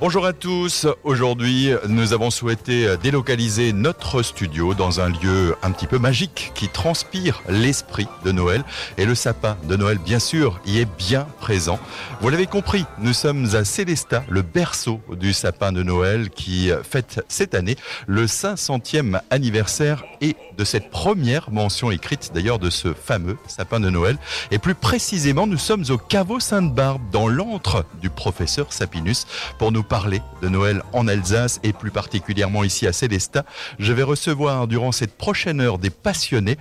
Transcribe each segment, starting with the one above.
Bonjour à tous. Aujourd'hui, nous avons souhaité délocaliser notre studio dans un lieu un petit peu magique qui transpire l'esprit de Noël. Et le sapin de Noël, bien sûr, y est bien présent. Vous l'avez compris, nous sommes à Célestat, le berceau du sapin de Noël qui fête cette année le 500e anniversaire et de cette première mention écrite d'ailleurs de ce fameux sapin de Noël. Et plus précisément, nous sommes au caveau Sainte-Barbe dans l'antre du professeur Sapinus pour nous parler de Noël en Alsace et plus particulièrement ici à Célestat. Je vais recevoir durant cette prochaine heure des passionnés.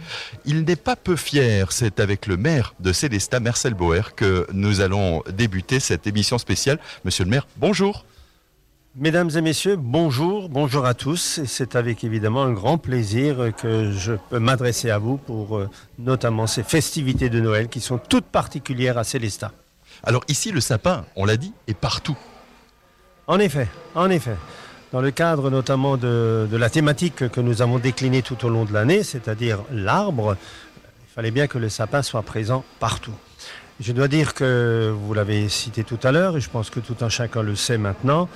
Il n'est pas peu fier, c'est avec le maire de Célestat, Marcel Bauer, que nous allons débuter cette émission spéciale. Monsieur le maire, bonjour. Mesdames et messieurs, bonjour, bonjour à tous. C'est avec évidemment un grand plaisir que je peux m'adresser à vous pour euh, notamment ces festivités de Noël qui sont toutes particulières à Célestat. Alors ici, le sapin, on l'a dit, est partout. En effet, en effet. Dans le cadre notamment de, la thématique que nous avons déclinée tout au long de l'année, c'est-à-dire l'arbre, il fallait bien que le sapin soit présent partout. Je dois dire que vous l'avez cité tout à l'heure, et je pense que tout un chacun le sait maintenant,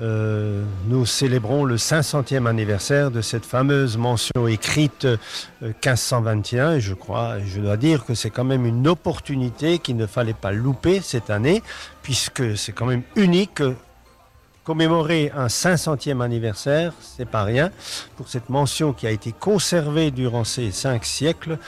euh, nous célébrons le 500e anniversaire de cette fameuse mention écrite 1521 euh, et je crois, je dois dire que c'est quand même une opportunité qu'il ne fallait pas louper cette année puisque c'est quand même unique commémorer un 500e anniversaire, c'est pas rien, pour cette mention qui a été conservée durant ces cinq siècles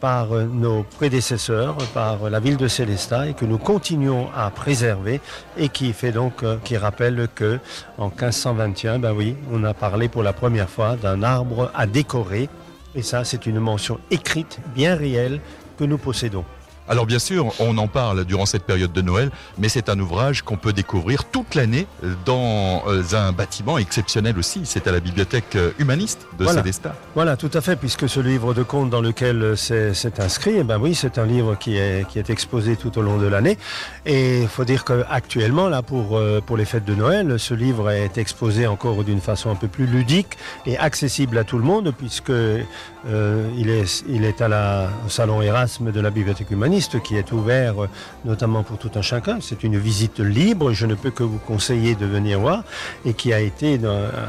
par euh, nos prédécesseurs, par la ville de Célestat et que nous continuons à préserver et qui fait donc, euh, qui rappelle que en 1521, ben oui, on a parlé pour la première fois d'un arbre à décorer et ça, c'est une mention écrite, bien réelle, que nous possédons. Alors bien sûr, on en parle durant cette période de Noël, mais c'est un ouvrage qu'on peut découvrir toute l'année dans euh, un bâtiment exceptionnel aussi. C'est à la bibliothèque euh, humaniste de voilà. Célestat. Voilà, tout à fait, puisque ce livre de contes dans lequel euh, c'est inscrit, eh ben oui, c'est un livre qui est, qui est exposé tout au long de l'année. Et il faut dire qu'actuellement, là, pour, pour les fêtes de Noël, ce livre est exposé encore d'une façon un peu plus ludique et accessible à tout le monde, puisque il, est, il est à la, au salon Erasme de la bibliothèque humaniste qui est ouvert euh, notamment pour tout un chacun. C'est une visite libre, je ne peux que vous conseiller de venir voir, et qui a été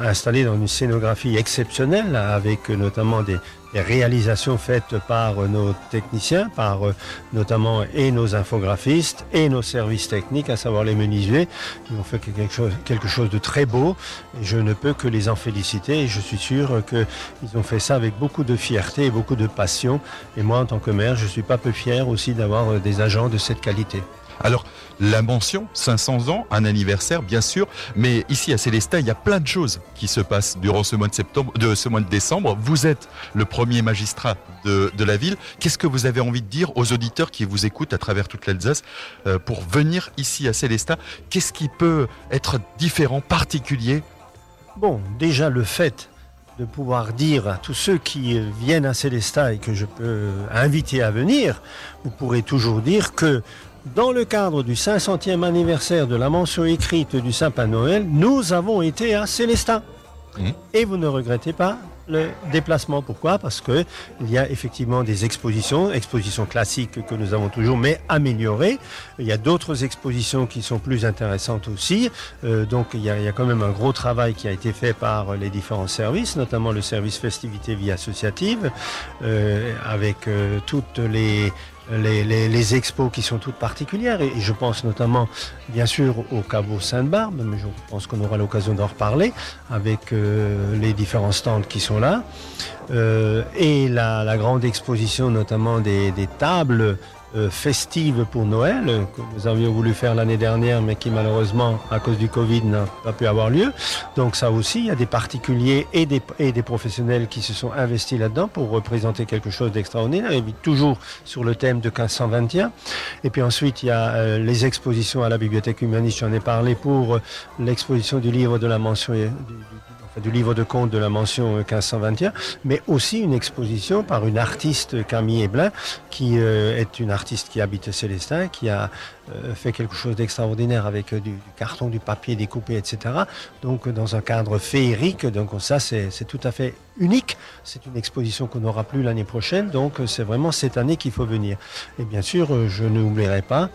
installé dans une scénographie exceptionnelle avec notamment des, réalisations faites par nos techniciens, par euh, notamment et nos infographistes et nos services techniques, à savoir les menuisiers. Ils ont fait quelque chose, de très beau je ne peux que les en féliciter et je suis sûr qu'ils ont fait ça avec beaucoup de fierté et beaucoup de passion. Et moi, en tant que maire, je suis pas peu fier aussi d'avoir euh, des agents de cette qualité. Alors, la mention, 500 ans, un anniversaire, bien sûr, mais ici à Célestat, il y a plein de choses qui se passent durant ce mois de septembre, de ce mois de décembre. Vous êtes le premier magistrat de, la ville. Qu'est-ce que vous avez envie de dire aux auditeurs qui vous écoutent à travers toute l'Alsace euh, pour venir ici à Célestat? Qu'est-ce qui peut être différent, particulier? Bon, déjà le fait de pouvoir dire à tous ceux qui viennent à Célestat et que je peux inviter à venir, vous pourrez toujours dire que dans le cadre du 500e anniversaire de la mention écrite du Saint-Père Noël, nous avons été à Célestin. Mmh. Et vous ne regrettez pas le déplacement. Pourquoi? Parce que il y a effectivement des expositions, expositions classiques que nous avons toujours, mais améliorées. Il y a d'autres expositions qui sont plus intéressantes aussi. Euh, donc il y, a, il y, a, quand même un gros travail qui a été fait par les différents services, notamment le service festivité vie associative, euh, avec euh, toutes les les, expos qui sont toutes particulières. Et, je pense notamment, bien sûr, au caveau Sainte-Barbe, mais je pense qu'on aura l'occasion d'en reparler avec euh, les différents stands qui sont là. Euh, et la, grande exposition, notamment des tables festive pour Noël que nous avions voulu faire l'année dernière mais qui malheureusement à cause du Covid n'a pas pu avoir lieu. Donc ça aussi, il y a des particuliers et des, et des professionnels qui se sont investis là-dedans pour représenter quelque chose d'extraordinaire et toujours sur le thème de 1521. Et puis ensuite, il y a euh, les expositions à la Bibliothèque humaniste, j'en ai parlé pour euh, l'exposition du livre de la mention du, du livre de contes de la mention 1521, mais aussi une exposition par une artiste Camille Eblin, qui euh, est une artiste qui habite Célestin, qui a euh, fait quelque chose d'extraordinaire avec euh, du, carton, du papier découpé, etc. Donc dans un cadre féerique, donc ça c'est tout à fait unique. C'est une exposition qu'on n'aura plus l'année prochaine, donc c'est vraiment cette année qu'il faut venir. Et bien sûr, je n'oublierai pas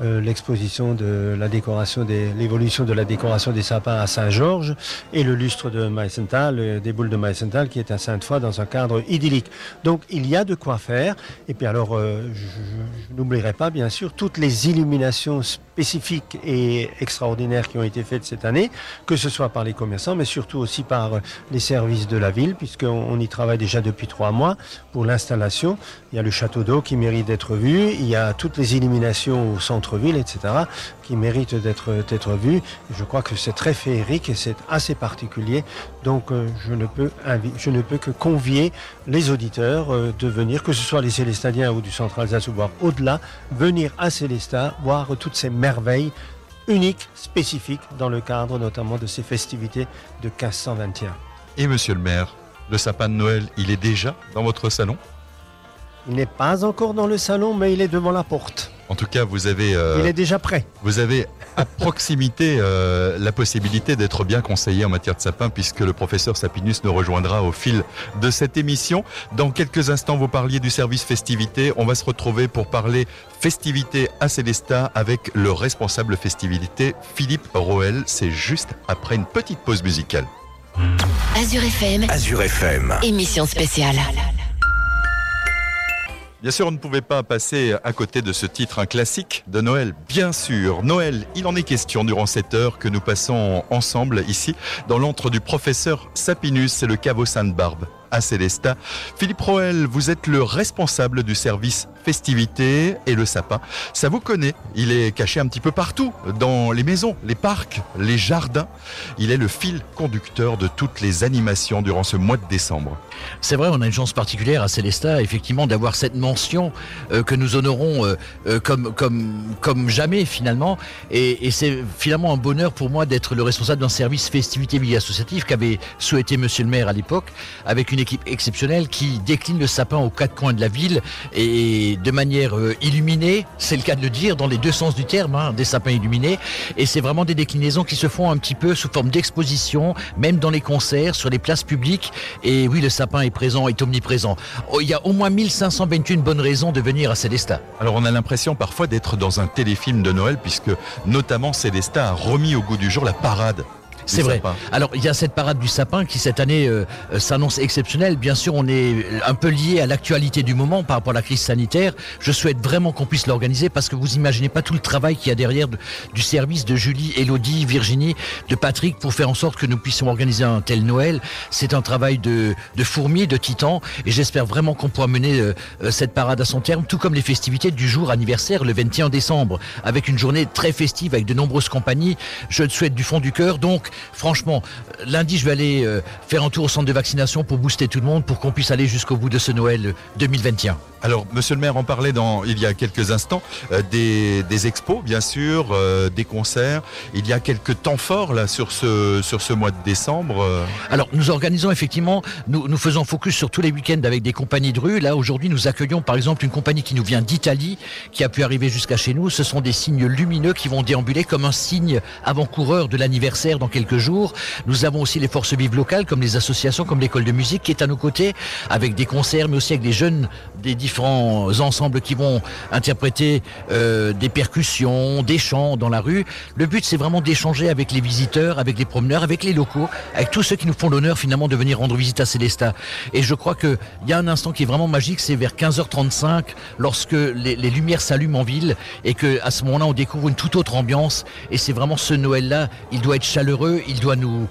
euh, l'exposition de la décoration des, l'évolution de la décoration des sapins à Saint-Georges et le lustre de Meisenthal, euh, des boules de Meisenthal qui est à Sainte-Foy dans un cadre idyllique. Donc il y a de quoi faire. Et puis alors, euh, je, je n'oublierai pas bien sûr toutes les illuminations spécifiques et extraordinaires qui ont été faites cette année, que ce soit par les commerçants, mais surtout aussi par les services de la ville, puisqu'on on y travaille déjà depuis trois mois pour l'installation. Il y a le château d'eau qui mérite d'être vu, il y a toutes les illuminations au centre ville etc., qui méritent d'être vus. Je crois que c'est très féerique et c'est assez particulier. Donc euh, je, ne peux je ne peux que convier les auditeurs euh, de venir, que ce soit les Célestadiens ou du Central Alsace ou au-delà, venir à Célestat, voir toutes ces merveilles uniques, spécifiques, dans le cadre notamment de ces festivités de 1521. Et monsieur le maire, le sapin de Noël, il est déjà dans votre salon? Il n'est pas encore dans le salon, mais il est devant la porte. En tout cas, vous avez. Euh, Il est déjà prêt. Vous avez à proximité euh, la possibilité d'être bien conseillé en matière de sapin, puisque le professeur Sapinus nous rejoindra au fil de cette émission. Dans quelques instants, vous parliez du service festivité. On va se retrouver pour parler festivité à Célestat avec le responsable festivité Philippe Roel. C'est juste après une petite pause musicale. Azure FM. Azure FM. Émission spéciale. Bien sûr, on ne pouvait pas passer à côté de ce titre, un classique de Noël. Bien sûr, Noël, il en est question durant cette heure que nous passons ensemble ici dans l'antre du professeur Sapinus, c'est le caveau Sainte-Barbe à Célestat. Philippe Roel, vous êtes le responsable du service festivités et le sapin. Ça vous connaît, il est caché un petit peu partout, dans les maisons, les parcs, les jardins. Il est le fil conducteur de toutes les animations durant ce mois de décembre. C'est vrai, on a une chance particulière à Célestat, effectivement, d'avoir cette mention euh, que nous honorons euh, euh, comme, comme, comme jamais finalement. Et, et c'est finalement un bonheur pour moi d'être le responsable d'un service festivité vie associative qu'avait souhaité Monsieur le maire à l'époque, avec une équipe exceptionnelle qui décline le sapin aux quatre coins de la ville et de manière euh, illuminée, c'est le cas de le dire, dans les deux sens du terme, hein, des sapins illuminés. Et c'est vraiment des déclinaisons qui se font un petit peu sous forme d'exposition, même dans les concerts, sur les places publiques. Et oui, le sapin est présent, est omniprésent. Oh, il y a au moins 1521 bonnes raisons de venir à Célestat. Alors on a l'impression parfois d'être dans un téléfilm de Noël, puisque notamment Célestat a remis au goût du jour la parade c'est vrai. Alors il y a cette parade du sapin qui cette année euh, euh, s'annonce exceptionnelle. Bien sûr, on est un peu lié à l'actualité du moment par rapport à la crise sanitaire. Je souhaite vraiment qu'on puisse l'organiser parce que vous imaginez pas tout le travail qu'il y a derrière du service de Julie, Elodie, Virginie, de Patrick pour faire en sorte que nous puissions organiser un tel Noël. C'est un travail de, de fourmi, de titan et j'espère vraiment qu'on pourra mener euh, cette parade à son terme, tout comme les festivités du jour anniversaire le 21 décembre avec une journée très festive avec de nombreuses compagnies. Je le souhaite du fond du cœur. Donc franchement, lundi, je vais aller euh, faire un tour au centre de vaccination pour booster tout le monde, pour qu'on puisse aller jusqu'au bout de ce Noël 2021. Alors, monsieur le maire en parlait dans, il y a quelques instants, euh, des, expos, bien sûr, euh, des concerts. Il y a quelques temps forts, là, sur ce, sur ce mois de décembre. Alors, nous organisons effectivement, nous, nous faisons focus sur tous les week-ends avec des compagnies de rue. Là, aujourd'hui, nous accueillons, par exemple, une compagnie qui nous vient d'Italie, qui a pu arriver jusqu'à chez nous. Ce sont des signes lumineux qui vont déambuler comme un signe avant-coureur de l'anniversaire dans quelques jours. Nous avons aussi les forces vives locales, comme les associations, comme l'école de musique, qui est à nos côtés, avec des concerts, mais aussi avec des jeunes des différents ensembles qui vont interpréter euh, des percussions, des chants dans la rue. Le but, c'est vraiment d'échanger avec les visiteurs, avec les promeneurs, avec les locaux, avec tous ceux qui nous font l'honneur finalement de venir rendre visite à Célestat. Et je crois qu'il y a un instant qui est vraiment magique, c'est vers 15h35, lorsque les, les lumières s'allument en ville, et que à ce moment-là, on découvre une toute autre ambiance. Et c'est vraiment ce Noël-là, il doit être chaleureux, il doit nous,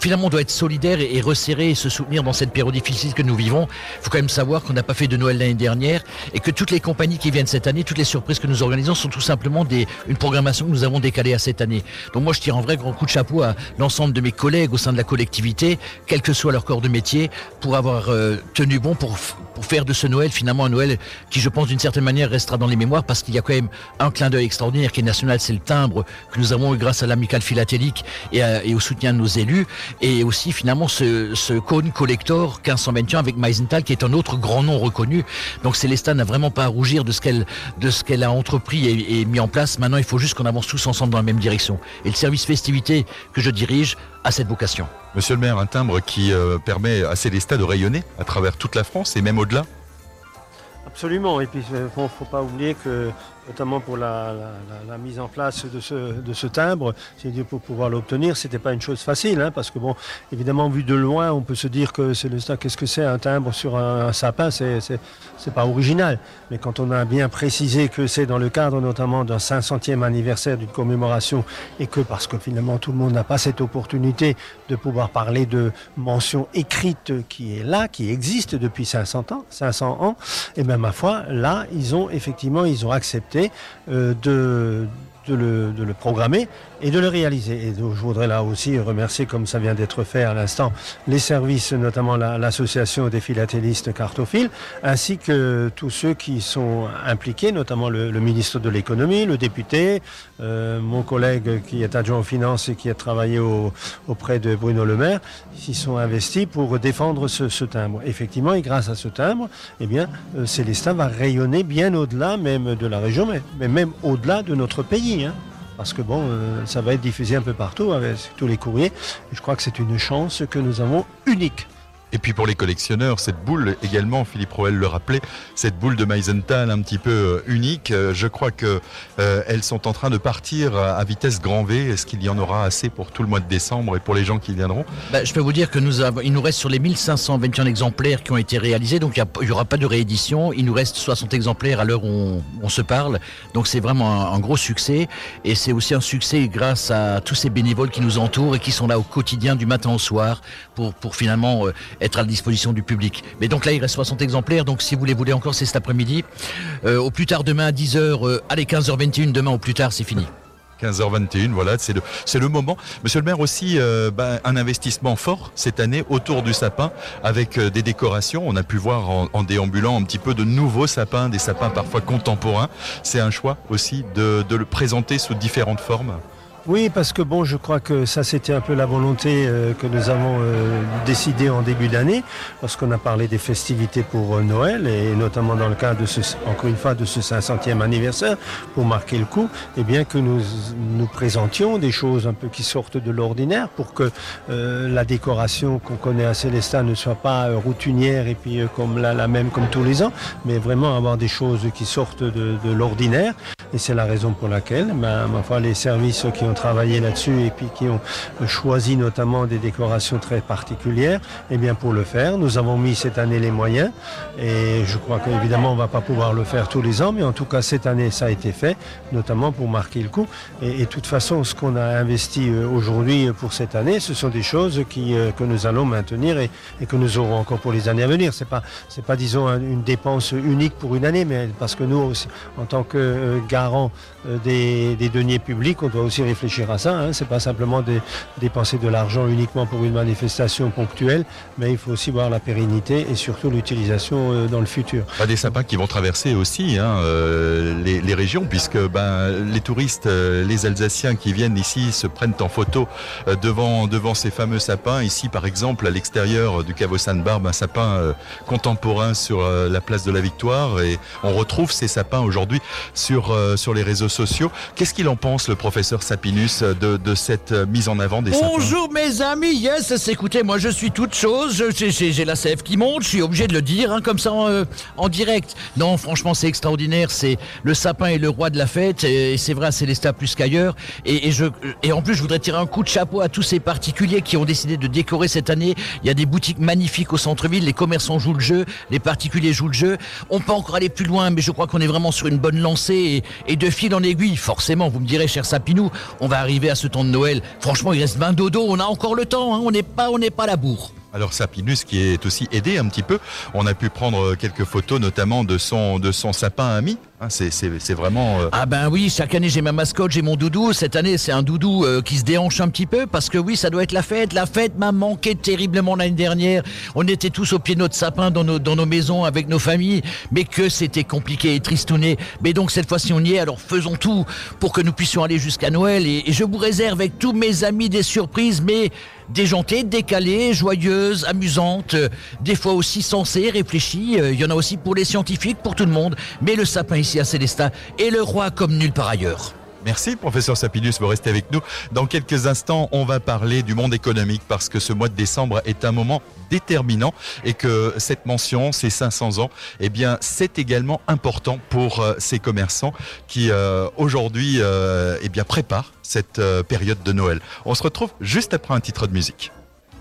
finalement, on doit être solidaire et, resserré et se soutenir dans cette période difficile que nous vivons. Il faut quand même savoir qu'on n'a pas fait de Noël l'année dernière et que toutes les compagnies qui viennent cette année, toutes les surprises que nous organisons sont tout simplement des, une programmation que nous avons décalée à cette année. Donc moi, je tire un vrai grand coup de chapeau à l'ensemble de mes collègues au sein de la collectivité, quel que soit leur corps de métier, pour avoir euh, tenu bon pour, pour faire de ce Noël finalement un Noël qui, je pense, d'une certaine manière restera dans les mémoires parce qu'il y a quand même un clin d'œil extraordinaire qui est national, c'est le timbre que nous avons eu grâce à l'amicale philatélique et, et au soutien de nos élus et aussi finalement ce, ce cône collector 1521 avec Meisenthal qui est un autre grand nom reconnu. Donc Célestin n'a vraiment pas à rougir de ce qu'elle de ce qu'elle a entrepris et, et, mis en place. Maintenant, il faut juste qu'on avance tous ensemble dans la même direction. Et le service festivité que je dirige a cette vocation. Monsieur le maire, un timbre qui euh, permet à Célestat de rayonner à travers toute la France et même au-delà? Absolument. Et puis, il ne faut, faut, pas oublier que notamment pour la, mise en place de ce, de ce timbre, c'est pour pouvoir l'obtenir, c'était pas une chose facile, hein, parce que bon, évidemment, vu de loin, on peut se dire que c'est le qu'est-ce que c'est un timbre sur un, sapin, c'est, c'est, pas original. Mais quand on a bien précisé que c'est dans le cadre notamment d'un 500e anniversaire d'une commémoration, et que parce que finalement tout le monde n'a pas cette opportunité de pouvoir parler de mention écrite qui est là, qui existe depuis 500 ans, 500 ans, et bien ma foi, là, ils ont effectivement, ils ont accepté euh, de, de le, programmer et de le réaliser. Et je voudrais là aussi remercier, comme ça vient d'être fait à l'instant, les services, notamment l'association des philatélistes cartophiles, ainsi que tous ceux qui sont impliqués, notamment le, ministre de l'économie, le député, euh, mon collègue qui est adjoint aux finances et qui a travaillé auprès de Bruno Le Maire, s'y sont investis pour défendre ce, timbre. Effectivement, et grâce à ce timbre, eh bien, euh, Célestin va rayonner bien au-delà même de la région, mais même au-delà de notre pays. Hein parce que bon, euh, ça va être diffusé un peu partout avec tous les courriers. Je crois que c'est une chance que nous avons unique. Et puis pour les collectionneurs, cette boule également, Philippe Roel le rappelait, cette boule de Meisenthal un petit peu euh, unique, euh, je crois que euh, elles sont en train de partir à vitesse grand V. Est-ce qu'il y en aura assez pour tout le mois de décembre et pour les gens qui viendront? Bah, Je peux vous dire que nous avons, il nous reste sur les 1521 exemplaires qui ont été réalisés, donc il n'y aura pas de réédition. Il nous reste 60 exemplaires à l'heure où on, se parle, donc c'est vraiment un, gros succès. Et c'est aussi un succès grâce à tous ces bénévoles qui nous entourent et qui sont là au quotidien du matin au soir pour, pour finalement être à la disposition du public. Mais donc là, il reste 60 exemplaires, donc si vous les voulez encore, c'est cet après-midi. Euh, au plus tard demain à 10h, euh, allez 15h21, demain au plus tard, c'est fini. 15h21, voilà, c'est le, moment. Monsieur le maire aussi, euh, ben, un investissement fort cette année autour du sapin avec des décorations. On a pu voir en, déambulant un petit peu de nouveaux sapins, des sapins parfois contemporains. C'est un choix aussi de le présenter sous différentes formes. Oui, parce que bon, je crois que ça c'était un peu la volonté euh, que nous avons euh, décidé en début d'année, lorsqu'on a parlé des festivités pour euh, Noël et notamment dans le cadre de ce, encore une fois, de ce 500e anniversaire pour marquer le coup, eh bien que nous nous présentions des choses un peu qui sortent de l'ordinaire pour que la décoration qu'on connaît à Célestin ne soit pas routinière et puis comme la, la, même comme tous les ans, mais vraiment avoir des choses qui sortent de, de l'ordinaire. Et c'est la raison pour laquelle, ben, ma foi, les services qui ont travaillé là-dessus et puis qui ont choisi notamment des décorations très particulières, eh bien pour le faire, nous avons mis cette année les moyens et je crois qu'évidemment on va pas pouvoir le faire tous les ans, mais en tout cas cette année ça a été fait, notamment pour marquer le coup. Et, de toute façon, ce qu'on a investi euh, aujourd'hui pour cette année, ce sont des choses qui, euh, que nous allons maintenir et, que nous aurons encore pour les années à venir. C'est pas, pas disons une dépense unique pour une année, mais parce que nous, en tant que euh, garant des, des deniers publics, on doit aussi réfléchir à ça. Hein. C'est pas simplement dépenser de l'argent uniquement pour une manifestation ponctuelle, mais il faut aussi voir la pérennité et surtout l'utilisation euh, dans le futur. Des sapins qui vont traverser aussi hein, euh, les, régions, puisque ben, les touristes, euh, les Alsaciens qui viennent ici se prennent en photo devant, devant ces fameux sapins. Ici, par exemple, à l'extérieur du caveau Sainte-Barbe, un sapin contemporain sur la place de la Victoire, et on retrouve ces sapins aujourd'hui sur, sur les réseaux sociaux. Qu'est-ce qu'il en pense, le professeur Sapin de, cette mise en avant des Bonjour mes amis, yes, écoutez, moi je suis toute chose, j'ai la sève qui monte, je suis obligé de le dire, hein, comme ça euh, en, direct. Non, franchement c'est extraordinaire, c'est le sapin est le roi de la fête, et, c'est vrai à Célestat plus qu'ailleurs. Et en plus je voudrais tirer un coup de chapeau à tous ces particuliers qui ont décidé de décorer cette année. Il y a des boutiques magnifiques au centre-ville, les commerçants jouent le jeu, les particuliers jouent le jeu. On peut encore aller plus loin, mais je crois qu'on est vraiment sur une bonne lancée, et, et de fil en aiguille, forcément, vous me direz cher Sapinou, on va arriver à ce temps de Noël. Franchement, il reste 20 dodo, on a encore le temps, hein. on n'est pas, on n'est pas à la bourre. Alors Sapinus qui est aussi aidé un petit peu, on a pu prendre quelques photos notamment de son, de son sapin ami. Hein, c'est vraiment... Euh, ah ben oui, chaque année j'ai ma mascotte, j'ai mon doudou. Cette année c'est un doudou euh, qui se déhanche un petit peu parce que oui, ça doit être la fête. La fête m'a manqué terriblement l'année dernière. On était tous au pied de notre sapin dans nos, dans nos maisons avec nos familles, mais que c'était compliqué et tristouné. Mais donc cette fois-ci on y est, alors faisons tout pour que nous puissions aller jusqu'à Noël. Et, je vous réserve avec tous mes amis des surprises, mais déjantées, décalées, joyeuses, amusantes, des fois aussi sensées, réfléchies. Euh, il y en a aussi pour les scientifiques, pour tout le monde. Mais le sapin ici à Célestat est le roi comme nulle part ailleurs. Merci, professeur Sapidus, vous restez avec nous. Dans quelques instants, on va parler du monde économique parce que ce mois de décembre est un moment déterminant et que cette mention, ces 500 ans, eh bien, c'est également important pour euh, ces commerçants qui euh, aujourd'hui, euh, eh bien, préparent cette période de Noël. On se retrouve juste après un titre de musique.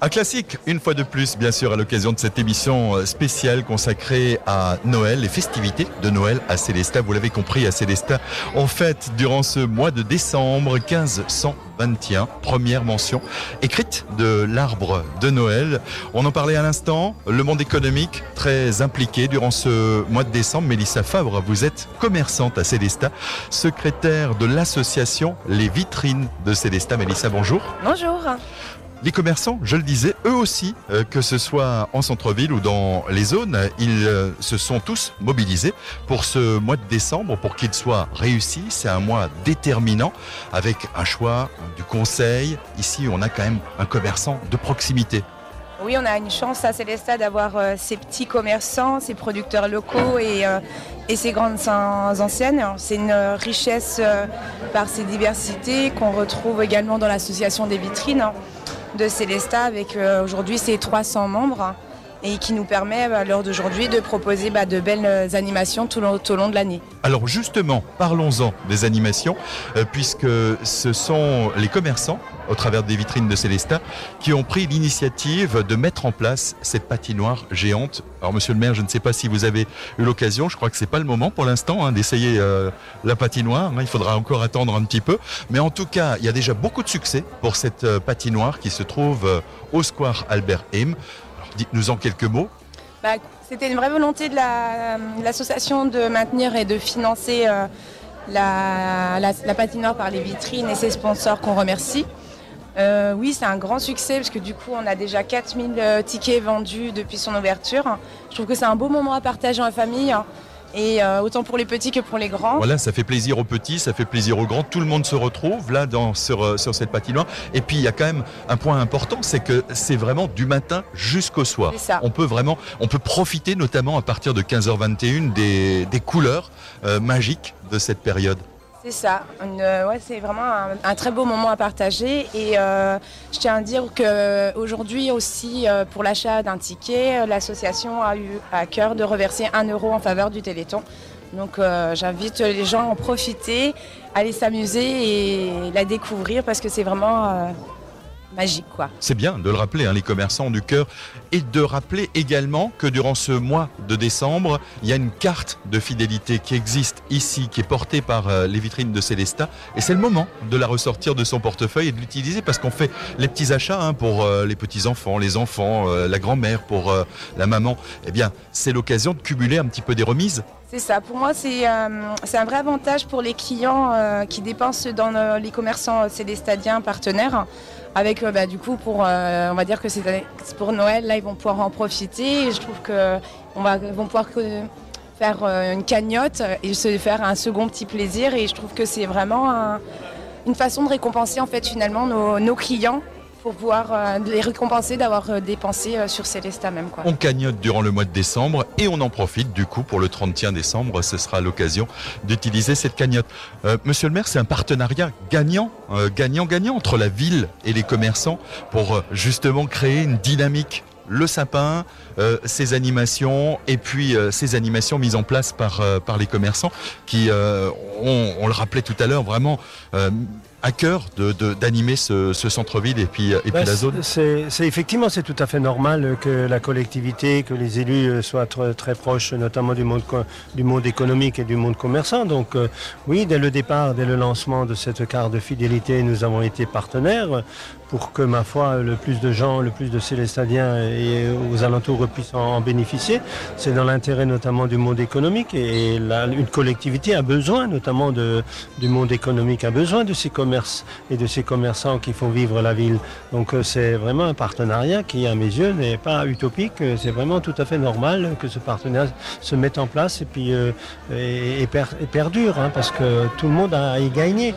Un classique, une fois de plus, bien sûr, à l'occasion de cette émission euh, spéciale consacrée à Noël, les festivités de Noël à Célestat. Vous l'avez compris, à Célestat, on fête durant ce mois de décembre 1521, première mention écrite de l'arbre de Noël. On en parlait à l'instant, le monde économique très impliqué durant ce mois de décembre. Mélissa Favre, vous êtes commerçante à Célestat, secrétaire de l'association Les Vitrines de Célestat. Mélissa, bonjour. Bonjour. Les commerçants, je le disais, eux aussi, euh, que ce soit en centre-ville ou dans les zones, ils euh, se sont tous mobilisés pour ce mois de décembre, pour qu'il soit réussi. C'est un mois déterminant, avec un choix, du conseil. Ici, on a quand même un commerçant de proximité. Oui, on a une chance à Célestat d'avoir euh, ces petits commerçants, ces producteurs locaux et, ces grandes en- anciennes. C'est une richesse par ses diversités qu'on retrouve également dans l'association des vitrines hein, de Célestat avec euh, aujourd'hui ses 300 membres et qui nous permet bah, à l'heure d'aujourd'hui de proposer bah, de belles euh, animations tout, au- long de l'année. Alors justement, parlons-en des animations, euh, puisque ce sont les commerçants, au travers des vitrines de Célestat, qui ont pris l'initiative de mettre en place cette patinoire géante. Alors monsieur le maire, je ne sais pas si vous avez eu l'occasion, je crois que c'est pas le moment pour l'instant hein, d'essayer euh, la patinoire, hein, il faudra encore attendre un petit peu. Mais en tout cas, il y a déjà beaucoup de succès pour cette patinoire qui se trouve au square Albert Heim. Dites-nous en quelques mots. Bah, C'était une vraie volonté de la- de l'association de maintenir et de financer euh, la, patinoire par les vitrines et ses sponsors qu'on remercie. Euh, oui, c'est un grand succès parce que du coup, on a déjà 4000 euh, tickets vendus depuis son ouverture. Je trouve que c'est un beau moment à partager en famille. Et euh, autant pour les petits que pour les grands. Voilà, ça fait plaisir aux petits, ça fait plaisir aux grands. Tout le monde se retrouve là dans, sur, euh, sur cette patinoire. Et puis il y a quand même un point important, c'est que c'est vraiment du matin jusqu'au soir. Ça. On peut vraiment, on peut profiter notamment à partir de 15h21 des, des couleurs euh, magiques de cette période. C'est ça. Euh, ouais, c'est vraiment un, très beau moment à partager. Et euh, je tiens à dire qu'aujourd'hui aussi, euh, pour l'achat d'un ticket, l'association a eu à cœur de reverser un euro en faveur du Téléthon. Donc j'invite les gens à en profiter, à aller s'amuser et la découvrir parce que c'est vraiment magique. quoi. C'est bien de le rappeler, hein, les commerçants du cœur, et de rappeler également que durant ce mois de décembre, il y a une carte de fidélité qui existe ici, qui est portée par euh, les vitrines de Célestat, et c'est le moment de la ressortir de son portefeuille et de l'utiliser parce qu'on fait les petits achats hein, pour euh, les petits enfants, les enfants, euh, la grand-mère, pour euh, la maman. Eh bien, c'est l'occasion de cumuler un petit peu des remises. C'est ça. Pour moi, c'est euh, c'est un vrai avantage pour les clients euh, qui dépensent dans euh, les commerçants célestadiens partenaires. Avec, euh, bah, du coup, pour, euh, on va dire que c'est pour Noël, là, ils vont pouvoir en profiter. Et je trouve que on va, vont pouvoir faire euh, une cagnotte et se faire un second petit plaisir. Et je trouve que c'est vraiment un- une façon de récompenser, en fait, finalement, nos clients pour pouvoir euh, les récompenser d'avoir euh, dépensé euh, sur Célesta même, quoi. On cagnotte durant le mois de décembre et on en profite du coup pour le 31 décembre. Ce sera l'occasion d'utiliser cette cagnotte. Monsieur le maire, c'est un partenariat gagnant, euh, gagnant-gagnant entre la ville et les commerçants pour justement créer une dynamique. Le sapin, ces animations et puis ces animations mises en place par, par les commerçants qui, on le rappelait tout à l'heure, vraiment à cœur de- de- d'animer ce, ce centre-ville et puis, et puis Ben, la zone. c'est- effectivement c'est tout à fait normal que la collectivité, que les élus euh, soient très, très proches, notamment du monde du monde économique et du monde commerçant. Donc euh, oui, dès le départ, dès le lancement de cette carte de fidélité, nous avons été partenaires pour que ma foi le plus de gens, le plus de Célestadiens et aux alentours puissent en, bénéficier. C'est dans l'intérêt notamment du monde économique et une collectivité a besoin notamment du monde économique, a besoin de ces commerces et de ces commerçants qui font vivre la ville. Donc euh, c'est vraiment un partenariat qui, à mes yeux, n'est pas utopique. Euh, C'est vraiment tout à fait normal que ce partenariat se mette en place et puis euh, et, et per- et perdure, hein, parce que tout le monde a y gagner.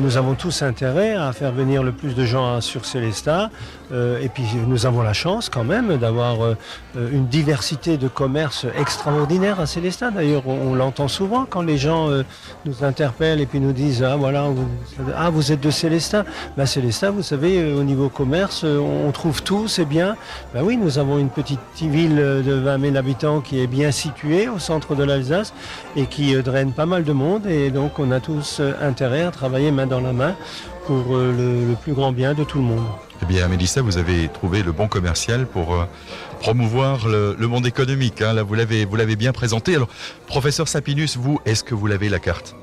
Nous avons tous intérêt à faire venir le plus de gens sur Célestat. Euh, et puis nous avons la chance quand même d'avoir euh, une diversité de commerces extraordinaire à Célestat. D'ailleurs, on, l'entend souvent quand les gens euh, nous interpellent et puis nous disent Ah voilà, vous, ah, vous êtes de Célestat. Ben, Célestat, vous savez, au niveau commerce, on trouve tout, c'est bien. Ben oui, nous avons une petite ville de 20 000 habitants qui est bien située au centre de l'Alsace et qui draine pas mal de monde. Et donc on a tous intérêt à travailler main dans la main pour le plus grand bien de tout le monde. Eh bien, Mélissa, vous avez trouvé le bon commercial pour euh, promouvoir le, monde économique. Hein. Là, vous l'avez, vous l'avez bien présenté. Alors, professeur Sapinus, vous, est-ce que vous l'avez la carte?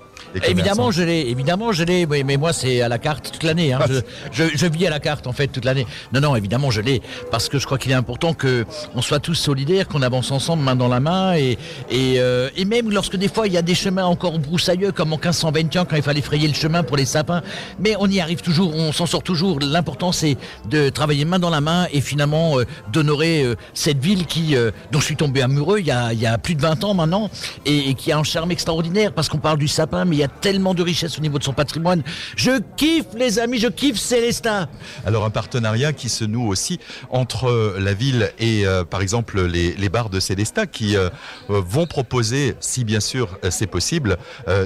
Évidemment, je l'ai. Évidemment, je l'ai. Mais, moi, c'est à la carte toute l'année. Hein. Je, vis à la carte en fait toute l'année. Non, non, évidemment, je l'ai parce que je crois qu'il est important que on soit tous solidaires, qu'on avance ensemble, main dans la main, et et, euh, et même lorsque des fois il y a des chemins encore broussailleux, comme en 1521 quand il fallait frayer le chemin pour les sapins, mais on y arrive toujours, on s'en sort toujours. L'important, c'est de travailler main dans la main et finalement euh, d'honorer euh, cette ville qui dont je suis tombé amoureux il y a, il y a plus de 20 ans maintenant et, et qui a un charme extraordinaire parce qu'on parle du sapin, mais il y a tellement de richesse au niveau de son patrimoine. Je kiffe les amis, je kiffe Célestin. Alors un partenariat qui se noue aussi entre la ville et euh, par exemple les, bars de Célestin qui euh, vont proposer, si bien sûr euh, c'est possible,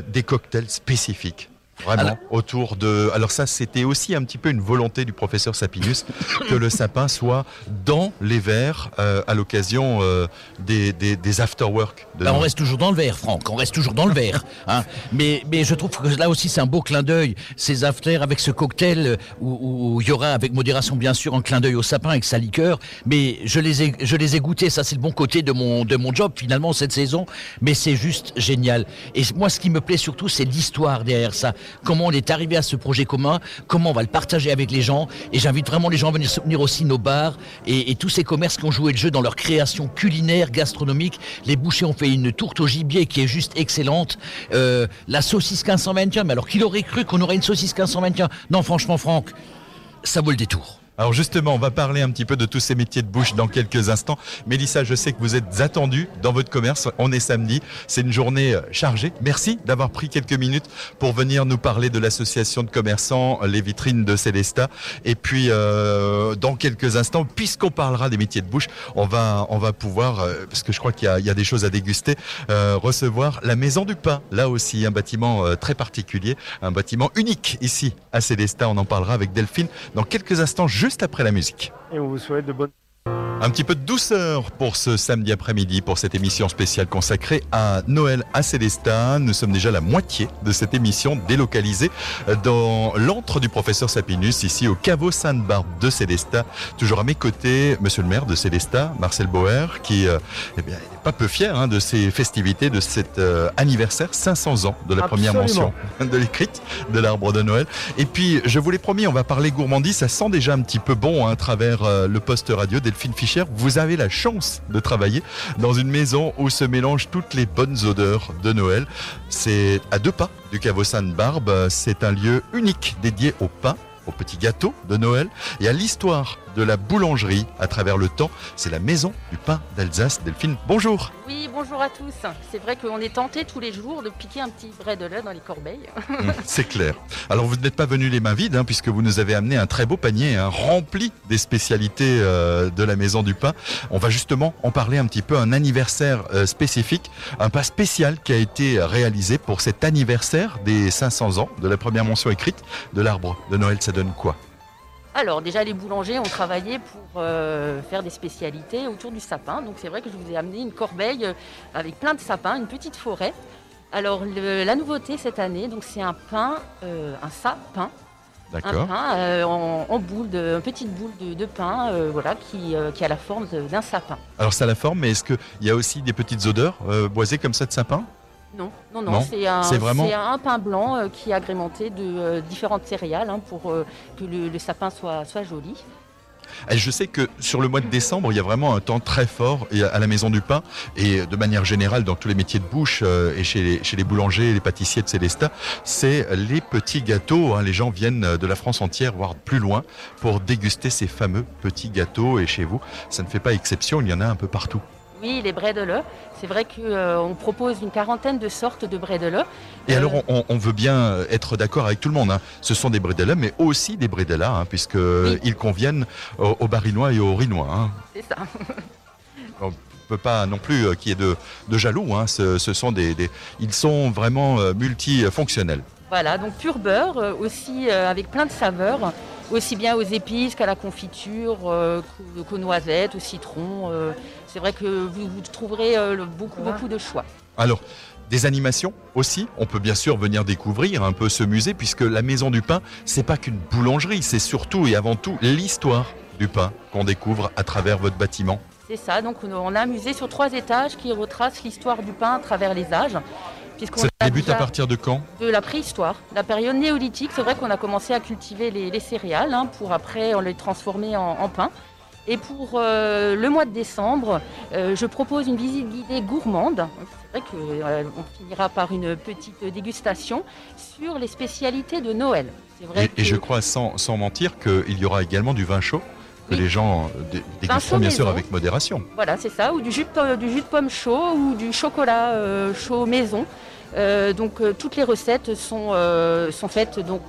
des cocktails spécifiques Vraiment, autour de. Alors, ça, c'était aussi un petit peu une volonté du professeur Sapinus que le sapin soit dans les verres euh, à l'occasion euh, des, des, des after-work. Bah, on reste toujours dans le verre, Franck, on reste toujours dans le verre. Hein. Mais, mais je trouve que là aussi, c'est un beau clin d'œil. Ces after avec ce cocktail euh, où, il y aura, avec modération bien sûr, un clin d'œil au sapin avec sa liqueur. Mais je les ai, je les ai goûtés, ça, c'est le bon côté de mon, de mon job finalement cette saison. Mais c'est juste génial. Et moi, ce qui me plaît surtout, c'est l'histoire derrière ça comment on est arrivé à ce projet commun, comment on va le partager avec les gens. Et j'invite vraiment les gens à venir soutenir aussi nos bars et, tous ces commerces qui ont joué le jeu dans leur création culinaire, gastronomique. Les bouchers ont fait une tourte au gibier qui est juste excellente. Euh, la saucisse 1521, mais alors qui aurait cru qu'on aurait une saucisse 1521 Non, franchement, Franck, ça vaut le détour. Alors justement, on va parler un petit peu de tous ces métiers de bouche dans quelques instants. Mélissa, je sais que vous êtes attendue dans votre commerce. On est samedi, c'est une journée euh, chargée. Merci d'avoir pris quelques minutes pour venir nous parler de l'association de commerçants, les vitrines de Célesta. Et puis euh, dans quelques instants, puisqu'on parlera des métiers de bouche, on va on va pouvoir, euh, parce que je crois qu'il y, a, des choses à déguster, recevoir la Maison du Pain. Là aussi, un bâtiment très particulier, un bâtiment unique ici à Célesta. On en parlera avec Delphine dans quelques instants après la musique. Un petit peu de douceur pour ce samedi après-midi, pour cette émission spéciale consacrée à Noël à Célestin. Nous sommes déjà la moitié de cette émission délocalisée dans l'antre du professeur Sapinus, ici au caveau Sainte-Barbe de Célestin. Toujours à mes côtés, monsieur le maire de Célestin, Marcel Bauer, qui euh, eh bien, n'est pas peu fier hein, de ces festivités, de cet euh, anniversaire, 500 ans de la première mention de l'écrite de l'arbre de Noël. Et puis, je vous l'ai promis, on va parler gourmandise. Ça sent déjà un petit peu bon hein, à travers euh, le poste radio. Delphine vous avez la chance de travailler dans une maison où se mélangent toutes les bonnes odeurs de Noël. C'est à deux pas du caveau Sainte-Barbe. C'est un lieu unique dédié au pain aux petits gâteaux de Noël et à l'histoire de la boulangerie à travers le temps. C'est la maison du pain d'Alsace. Delphine, bonjour. Oui, bonjour à tous. C'est vrai qu'on est tenté tous les jours de piquer un petit brin de lait dans les corbeilles. Hum, c'est clair. Alors vous n'êtes pas venu les mains vides, hein, puisque vous nous avez amené un très beau panier hein, rempli des spécialités euh, de la maison du pain. On va justement en parler un petit peu, un anniversaire euh, spécifique, un pas spécial qui a été réalisé pour cet anniversaire des 500 ans de la première mention écrite de l'arbre de Noël. Ça donne quoi? Alors déjà les boulangers ont travaillé pour euh, faire des spécialités autour du sapin. Donc c'est vrai que je vous ai amené une corbeille euh, avec plein de sapins, une petite forêt. Alors la nouveauté cette année, donc c'est un pain, euh, un sapin. Un pain en, boule, de, petite boule de, pain, voilà, qui, qui, a la forme d'un sapin. Alors ça a la forme, mais est-ce qu'il y a aussi des petites odeurs boisées comme ça de sapin? Non, non, non, c'est un, pain blanc euh, qui est agrémenté de euh, différentes céréales hein, pour euh, que le, sapin soit, soit joli. Je sais que sur le mois de décembre, il y a vraiment un temps très fort à la Maison du Pain et de manière générale dans tous les métiers de bouche et chez les, chez les boulangers et les pâtissiers de Célestat, c'est les petits gâteaux. Hein. Les gens viennent de la France entière, voire plus loin, pour déguster ces fameux petits gâteaux. Et chez vous, ça ne fait pas exception, il y en a un peu partout. Oui, les brédeleux. C'est vrai qu'on propose une quarantaine de sortes de brédeleux. Et Euh, alors, on, on veut bien être d'accord avec tout le monde. hein. Ce sont des brédelats, mais aussi des brédelats, hein, puisqu'ils conviennent aux, aux barinois et aux rinois. Hein. C'est ça. On peut pas non plus euh, qu'il y ait de, de jaloux. Ce, ce sont des, des- ils sont vraiment euh, multifonctionnels. Voilà, donc pur beurre, euh, aussi euh, avec plein de saveurs, aussi bien aux épices qu'à la confiture, euh, qu'aux- noisettes, au citron. euh, c'est vrai que vous, vous trouverez euh, beaucoup, beaucoup de choix. Alors, des animations aussi. On peut bien sûr venir découvrir un peu ce musée, puisque la Maison du Pain, c'est pas qu'une boulangerie, c'est surtout et avant tout l'histoire du pain qu'on découvre à travers votre bâtiment. C'est ça, donc on a- on a un musée sur trois étages qui retrace l'histoire du pain à travers les âges. Ça débute à partir de quand? de la préhistoire, la période néolithique. C'est vrai qu'on a commencé à cultiver les, les céréales hein, pour après on les transformer en, en pain. Et pour euh, le mois de décembre, euh, je propose une visite guidée gourmande. C'est vrai qu'on finira par une petite dégustation sur les spécialités de Noël. Vrai et, je crois sans, sans mentir qu'il y aura également du vin chaud que Oui. les gens dé- dégusteront bien sûr avec modération. Voilà, c'est ça, ou du jus, de, po- du jus de pomme chaud ou du chocolat euh, chaud maison. Euh, donc euh, toutes les recettes sont, sont faites donc,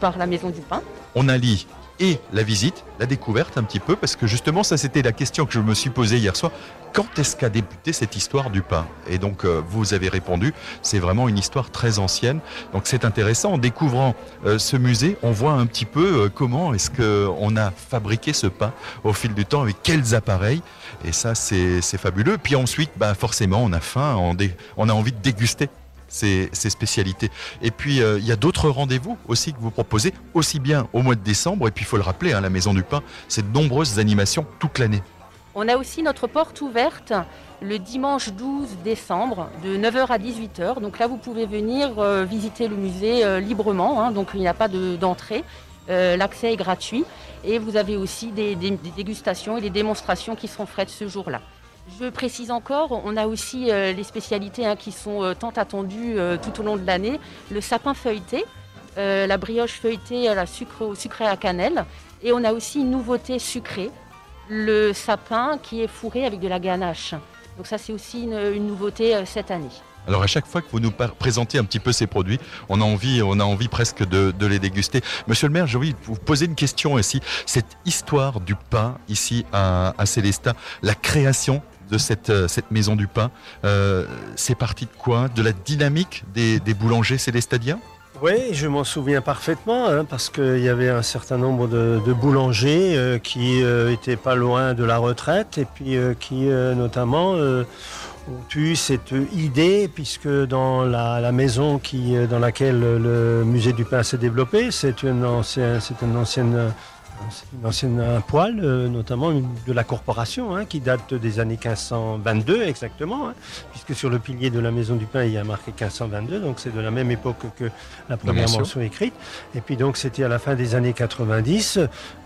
par la Maison du Pain. On allie et la visite, la découverte un petit peu, parce que justement ça c'était la question que je me suis posée hier soir. Quand est-ce qu'a débuté cette histoire du pain? Et donc euh, vous avez répondu, c'est vraiment une histoire très ancienne. Donc c'est intéressant. En découvrant euh, ce musée, on voit un petit peu euh, comment est-ce qu'on a fabriqué ce pain au fil du temps, avec quels appareils. Et ça c'est fabuleux. Puis ensuite, bah, forcément, on a faim, on a envie de déguster. Ces, ces spécialités. Et puis, euh, il y a d'autres rendez-vous aussi que vous proposez, aussi bien au mois de décembre, et puis il faut le rappeler, hein, la Maison du Pain, c'est de nombreuses animations toute l'année. On a aussi notre porte ouverte le dimanche 12 décembre de 9h à 18h. Donc là, vous pouvez venir euh, visiter le musée euh, librement, hein. donc il n'y a pas de- d'entrée. L'accès est gratuit et vous avez aussi des- des dégustations et des démonstrations qui seront faites ce jour-là. Je précise encore, on a aussi euh, les spécialités hein, qui sont euh, tant attendues euh, tout au long de l'année. Le sapin feuilleté, la brioche feuilletée à la sucre, au sucré à cannelle. Et on a aussi une nouveauté sucrée, le sapin qui est fourré avec de la ganache. Donc ça c'est aussi une, nouveauté cette année. Alors à chaque fois que vous nous présentez un petit peu ces produits, on a envie, on a envie presque de, les déguster. Monsieur le maire, j'ai envie vous poser une question ici. Cette histoire du pain ici à, à la création de cette, euh, cette maison du pain, euh, c'est parti de quoi? De la dynamique des, des boulangers Oui, je m'en souviens parfaitement, hein, parce qu'il y avait un certain nombre de, boulangers euh, qui étaient pas loin de la retraite et puis qui notamment ont eu cette idée, puisque dans la, la maison qui, dans laquelle le musée du pain s'est développé, c'est une ancienne, c'est une ancienne une ancienne un poêle, euh, notamment une- de la corporation, hein, qui date des années 1522 exactement, hein, puisque sur le pilier de la maison du pain, il y a marqué 1522, donc c'est de la même époque que la première mention. écrite. Et puis donc c'était à la fin des années 90,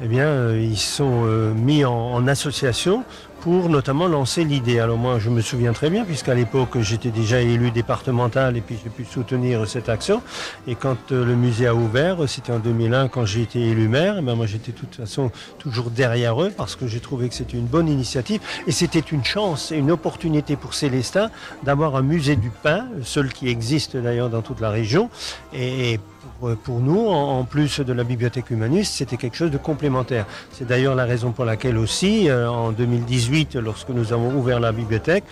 eh bien euh, ils sont euh, mis en, en association pour notamment lancer l'idée. Alors moi je me souviens très bien, puisqu'à l'époque j'étais déjà élu départemental et puis j'ai pu soutenir cette action. Et quand euh, le musée a ouvert, c'était en 2001 quand j'ai été élu maire, eh ben, moi j'étais de toute façon toujours derrière eux parce que j'ai trouvé que c'était une bonne initiative et c'était une chance et une opportunité pour Célestin d'avoir un musée du pain, seul qui existe d'ailleurs dans toute la région. Et pour, pour nous, en, en plus de la bibliothèque humaniste, c'était quelque chose de complémentaire. C'est d'ailleurs la raison pour laquelle aussi, euh, en 2018, lorsque nous avons ouvert la bibliothèque,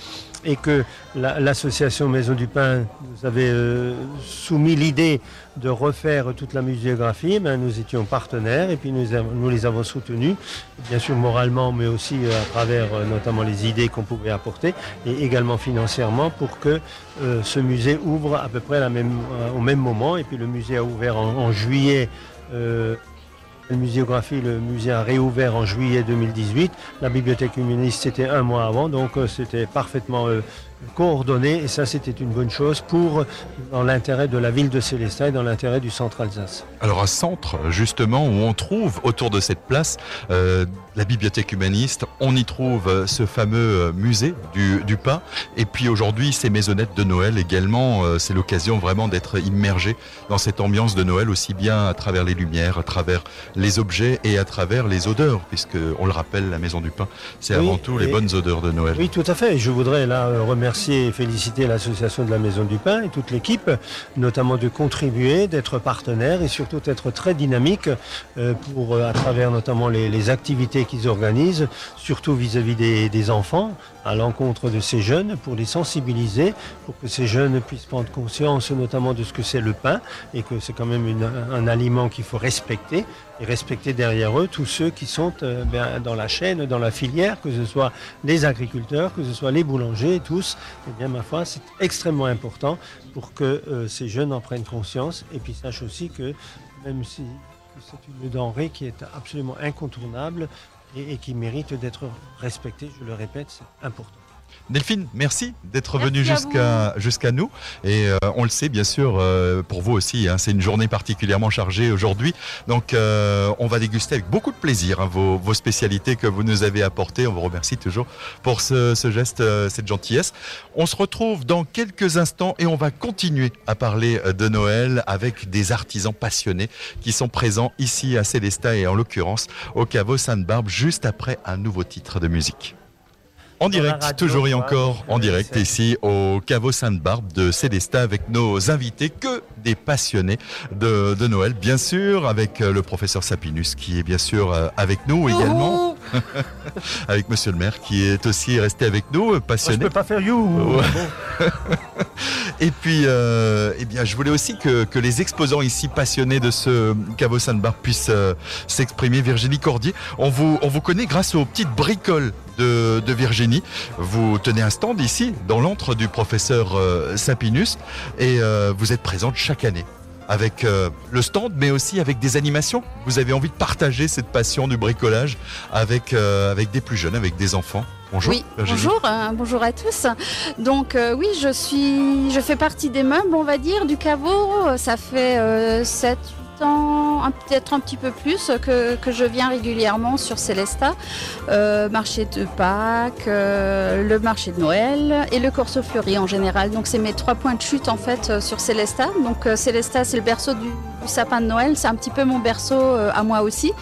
et que la- l'association Maison du Pain nous avait euh, soumis l'idée de refaire toute la muséographie, ben, nous étions partenaires et puis nous, les avons soutenus, bien sûr moralement, mais aussi euh, à travers euh, notamment les idées qu'on pouvait apporter et également financièrement pour que ce musée ouvre à peu près au même moment. Et puis le musée a ouvert en, juillet. La muséographie, le musée a réouvert en juillet 2018. La bibliothèque humaniste, c'était un mois avant, donc euh, c'était parfaitement euh, coordonnée et ça c'était une bonne chose pour dans l'intérêt de la ville de Célestat et dans l'intérêt du centre Alsace. Alors un centre justement où on trouve autour de cette place euh, la bibliothèque humaniste, on y trouve euh, ce fameux euh, musée du, du pain et puis aujourd'hui ces maisonnettes de Noël également, euh, c'est l'occasion vraiment d'être immergé dans cette ambiance de Noël aussi bien à travers les lumières, à travers les objets et à travers les odeurs puisque on le rappelle la maison du pain c'est Oui, avant tout les bonnes odeurs de Noël. Oui, tout à fait. Et Je voudrais là euh, remercier et féliciter l'association de la Maison du Pain et toute l'équipe, notamment de contribuer, d'être partenaire et surtout d'être très dynamique euh, euh, à travers notamment les, activités qu'ils organisent, surtout vis-à-vis des, enfants, à l'encontre de ces jeunes, pour les sensibiliser, pour que ces jeunes puissent prendre conscience notamment de ce que c'est le pain et que c'est quand même un aliment qu'il faut respecter et respecter derrière eux tous ceux qui sont euh, ben, dans la chaîne, dans la filière, que ce soit les agriculteurs, que ce soit les boulangers, tous. Eh bien, ma foi, c'est extrêmement important pour que euh, ces jeunes en prennent conscience et puis sachent aussi que même si c'est une denrée qui est absolument incontournable et qui mérite d'être respectée, je le répète, c'est important. Delphine, merci d'être venue jusqu'à jusqu'à nous. Et euh, on le sait, bien sûr, euh, pour vous aussi, hein, c'est une journée particulièrement chargée aujourd'hui. Donc, euh, on va déguster avec beaucoup de plaisir hein, vos, vos spécialités que vous nous avez apportées. On vous remercie toujours pour ce, ce geste, euh, cette gentillesse. On se retrouve dans quelques instants et on va continuer à parler euh, de Noël avec des artisans passionnés qui sont présents ici à Célestat et en l'occurrence au caveau Sainte-Barbe juste après un nouveau titre de musique. En direct, radio, toujours et encore en direct ici au caveau Sainte-Barbe de Célestat avec nos invités, que des passionnés de, de Noël, bien sûr, avec euh, le professeur Sapinus qui est bien sûr euh, avec nous également, avec monsieur le maire qui est aussi resté avec nous, euh, Moi, je passionné. peux pas faire you. Ouais. Et puis, euh, eh bien, je voulais aussi que, les exposants ici passionnés de ce caveau Sainte-Barbe puissent euh, s'exprimer. Virginie Cordier, on vous, on vous connaît grâce aux petites bricoles de, de Virginie. Vous tenez un stand ici, dans l'antre du professeur euh, Sapinus, et euh, vous êtes présente chaque année avec euh, le stand, mais aussi avec des animations. Vous avez envie de partager cette passion du bricolage avec, euh, avec des plus jeunes, avec des enfants. Bonjour. Oui, bonjour, euh, bonjour à tous. Donc oui, je suis, je fais partie des meubles, on va dire, du caveau. Ça fait euh, 7, 8 peut-être un petit peu plus, que, que je viens régulièrement sur Célestat. Euh, marché de Pâques, euh, le marché de Noël et le Corso Fleuri en général. Donc c'est mes trois points de chute en fait euh, sur Célestat. Donc Célestat, c'est le berceau du, sapin de Noël. C'est un petit peu mon berceau à moi aussi.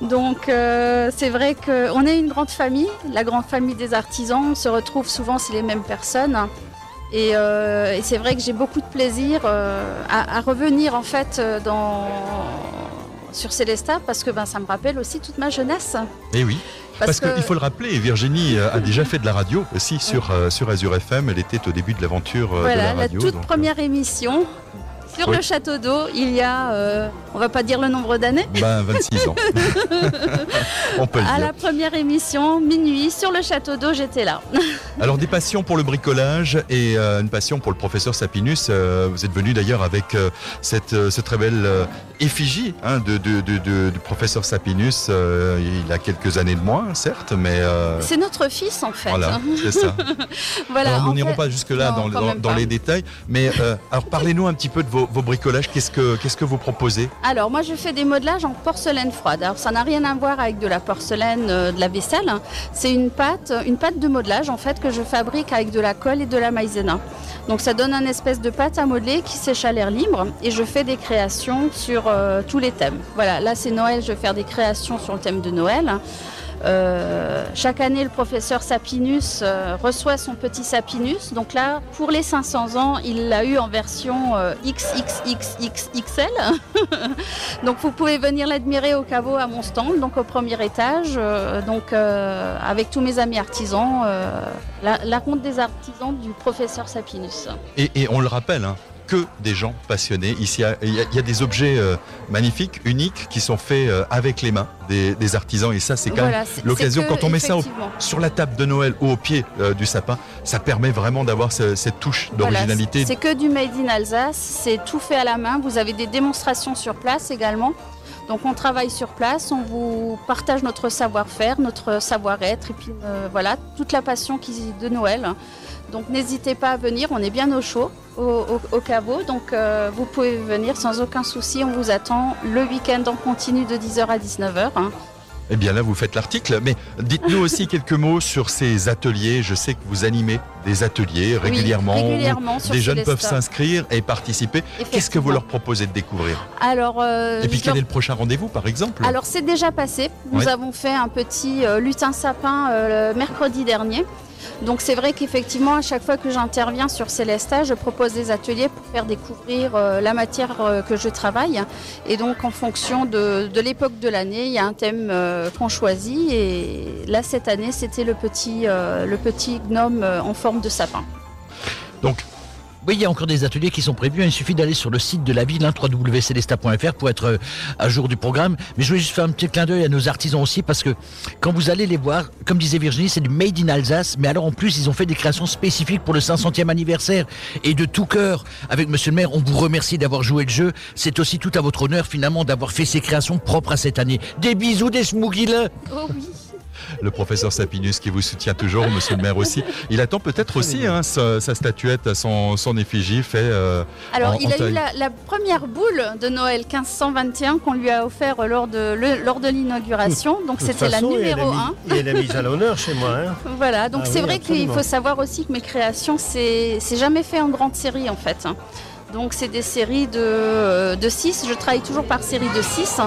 Donc c'est vrai qu'on est une grande famille, la grande famille des artisans. On se retrouve souvent, c'est les mêmes personnes. Et, euh, et c'est vrai que j'ai beaucoup de plaisir euh, à, à revenir en fait euh, dans, sur Célestat parce que ben, ça me rappelle aussi toute ma jeunesse. Eh oui. Parce, Parce, que, qu'il faut le rappeler, Virginie a déjà fait de la radio aussi sur, euh, sur Azure FM. Elle était au début de l'aventure euh, de voilà, la la, radio. toute donc, euh, première émission sur Oui. le château d'eau, il y a, euh, on va pas dire le nombre d'années, ben, 26 ans. On peut le à dire. la première émission, minuit, sur le château d'eau, j'étais là. Alors des passions pour le bricolage et euh, une passion pour le professeur Sapinus. Euh, vous êtes venu d'ailleurs avec euh, cette, cette très belle effigie hein, de, de- de- de- du professeur Sapinus. Il a quelques années de moins, certes, mais C'est notre fils en fait. voilà, c'est ça. Voilà, alors nous n'irons fait- pas jusque-là dans, les détails, mais alors parlez-nous un petit peu de vos, vos bricolages. Qu'est-ce que, qu'est-ce que vous proposez Alors moi je fais des modelages en porcelaine froide. Alors ça n'a rien à voir avec de la porcelaine euh, de la vaisselle. hein. C'est une pâte, une pâte de modelage en fait que je fabrique avec de la colle et de la maïzena. Donc ça donne un espèce de pâte à modeler qui sèche à l'air libre et je fais des créations sur euh, tous les thèmes. Voilà, là c'est Noël, je vais faire des créations sur le thème de Noël. Euh, chaque année, le professeur Sapinus euh, reçoit son petit Sapinus. Donc là, pour les 500 ans, il l'a eu en version euh, XXXXXL. donc vous pouvez venir l'admirer au caveau à mon stand, donc au premier étage, euh, donc avec tous mes amis artisans, la, la ronde des artisans du professeur Sapinus. et, et on le rappelle, hein, que des gens passionnés. Ici, il y a, il y a des objets euh, magnifiques, uniques, qui sont faits euh, avec les mains des, des artisans. Et ça, c'est quand même Voilà, l'occasion, quand on met ça au- sur la table de Noël ou au pied euh, du sapin, ça permet vraiment d'avoir ce- cette touche d'originalité. c'est- c'est que du made in Alsace, c'est tout fait à la main. Vous avez des démonstrations sur place également. Donc on travaille sur place, on vous partage notre savoir-faire, notre savoir-être et puis voilà, toute la passion qui de Noël. Donc n'hésitez pas à venir, on est bien au chaud au, au- donc euh, vous pouvez venir sans aucun souci, on vous attend le week-end en continu de 10h à 19h. hein. Eh bien là, vous faites l'article, mais dites-nous aussi quelques mots sur ces ateliers. Je sais que vous animez des ateliers Oui, régulièrement. où régulièrement des jeunes peuvent s'inscrire et participer. Qu'est-ce que vous leur proposez de découvrir? Alors, euh, Et puis quel leur- est le prochain rendez-vous, par exemple? Alors c'est déjà passé. Nous Ouais. avons fait un petit euh, lutin sapin euh, le mercredi dernier. Donc c'est vrai qu'effectivement à chaque fois que j'interviens sur Célesta, je propose des ateliers pour faire découvrir euh, la matière euh, que je travaille. Et donc en fonction de, l'époque de l'année, il y a un thème euh, qu'on choisit. Et là cette année c'était le petit, gnome en forme de sapin. Oui, il y a encore des ateliers qui sont prévus. Il suffit d'aller sur le site de la ville, hein, pour être euh, à jour du programme. Mais je voulais juste faire un petit clin d'œil à nos artisans aussi, parce que quand vous allez les voir, comme disait Virginie, c'est du Made in Alsace. Mais alors en plus, ils ont fait des créations spécifiques pour le 500e anniversaire. Et de tout cœur, avec Monsieur le maire, on vous remercie d'avoir joué le jeu. C'est aussi tout à votre honneur, finalement, d'avoir fait ces créations propres à cette année. Des bisous, des smoogiles Oh oui. Le professeur Sapinus qui vous soutient toujours, monsieur le maire aussi. Il attend peut-être aussi hein, sa, sa statuette, son, son effigie fait. euh, Alors, en- il en a taille. eu la, la première boule de Noël 1521 qu'on lui a offert lors de, le- lors de l'inauguration. Donc, c'était la numéro mis- 1. Et elle est mise à l'honneur chez moi. hein. Voilà, donc Ah c'est oui, vrai qu'il faut savoir aussi que mes créations, c'est c'est jamais fait en grande série en fait. Donc, c'est des séries de, de 6. Je travaille toujours par série de 6.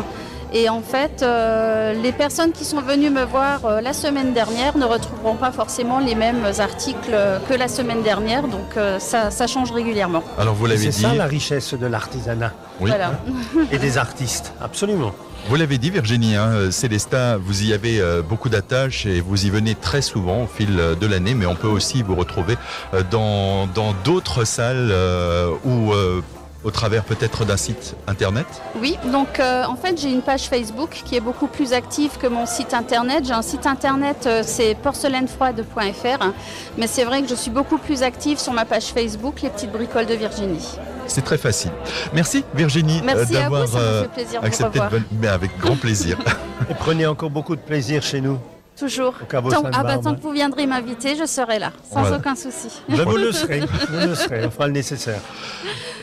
Et en fait, euh, les personnes qui sont venues me voir euh, la semaine dernière ne retrouveront pas forcément les mêmes articles euh, que la semaine dernière. Donc, euh, ça, ça change régulièrement. Alors vous l'avez C'est dit, ça la richesse de l'artisanat oui. Voilà. et des artistes. Absolument. vous l'avez dit Virginie, hein, Célestat, vous y avez euh, beaucoup d'attaches et vous y venez très souvent au fil de l'année, mais on peut aussi vous retrouver euh, dans dans d'autres salles euh, ou euh, au travers peut-être d'un site internet. Oui, donc euh, en fait j'ai une page Facebook qui est beaucoup plus active que mon site internet. J'ai un site internet, euh, c'est porcelainefroide.fr, hein. mais c'est vrai que je suis beaucoup plus active sur ma page Facebook, les petites bricoles de Virginie. C'est très facile. Merci Virginie euh, Merci à vous, d'avoir ça me euh, fait plaisir de vous accepté de mais avec grand plaisir. Et prenez encore beaucoup de plaisir chez nous. Toujours. Au Tant, ah bah, tant que vous viendrez m'inviter, je serai là, sans Voilà. aucun souci. Ben, vous le serez. Vous le serez. On fera le nécessaire.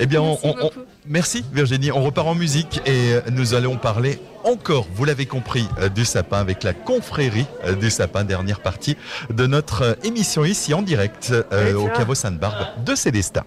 Eh bien, Merci on- on- beaucoup. merci Virginie. On repart en musique et euh, nous allons parler encore, vous l'avez compris, euh, du sapin avec la confrérie euh, du sapin, dernière partie de notre émission ici en direct euh, au caveau Sainte-Barbe de Célestat.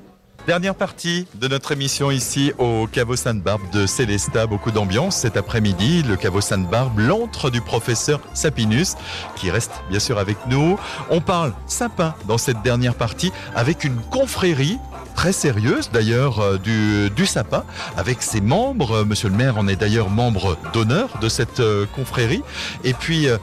Dernière partie de notre émission ici au caveau Sainte-Barbe de Célestat. Beaucoup d'ambiance cet après-midi. Le caveau Sainte-Barbe, l'antre du professeur Sapinus, qui reste bien sûr avec nous. On parle sapin dans cette dernière partie avec une confrérie très sérieuse d'ailleurs euh, du, du sapin avec ses membres. Monsieur le maire en est d'ailleurs membre d'honneur de cette euh, confrérie. Et puis euh,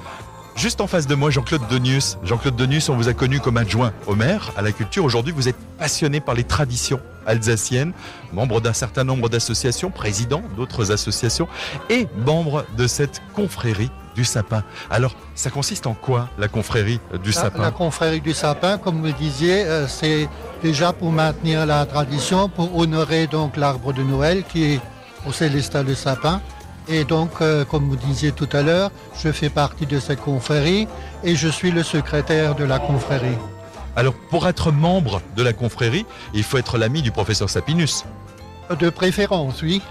Juste en face de moi, Jean-Claude Denius. Jean-Claude Denius, on vous a connu comme adjoint au maire à la culture. Aujourd'hui, vous êtes passionné par les traditions alsaciennes, membre d'un certain nombre d'associations, président d'autres associations et membre de cette confrérie du sapin. Alors, ça consiste en quoi la confrérie du La, sapin la confrérie du sapin, comme vous le disiez, euh, c'est déjà pour maintenir la tradition, pour honorer donc l'arbre de Noël qui est au Célestat le sapin. Et donc, euh, comme vous disiez tout à l'heure, je fais partie de cette confrérie et je suis le secrétaire de la confrérie. Alors, pour être membre de la confrérie, il faut être l'ami du professeur Sapinus. De préférence, oui.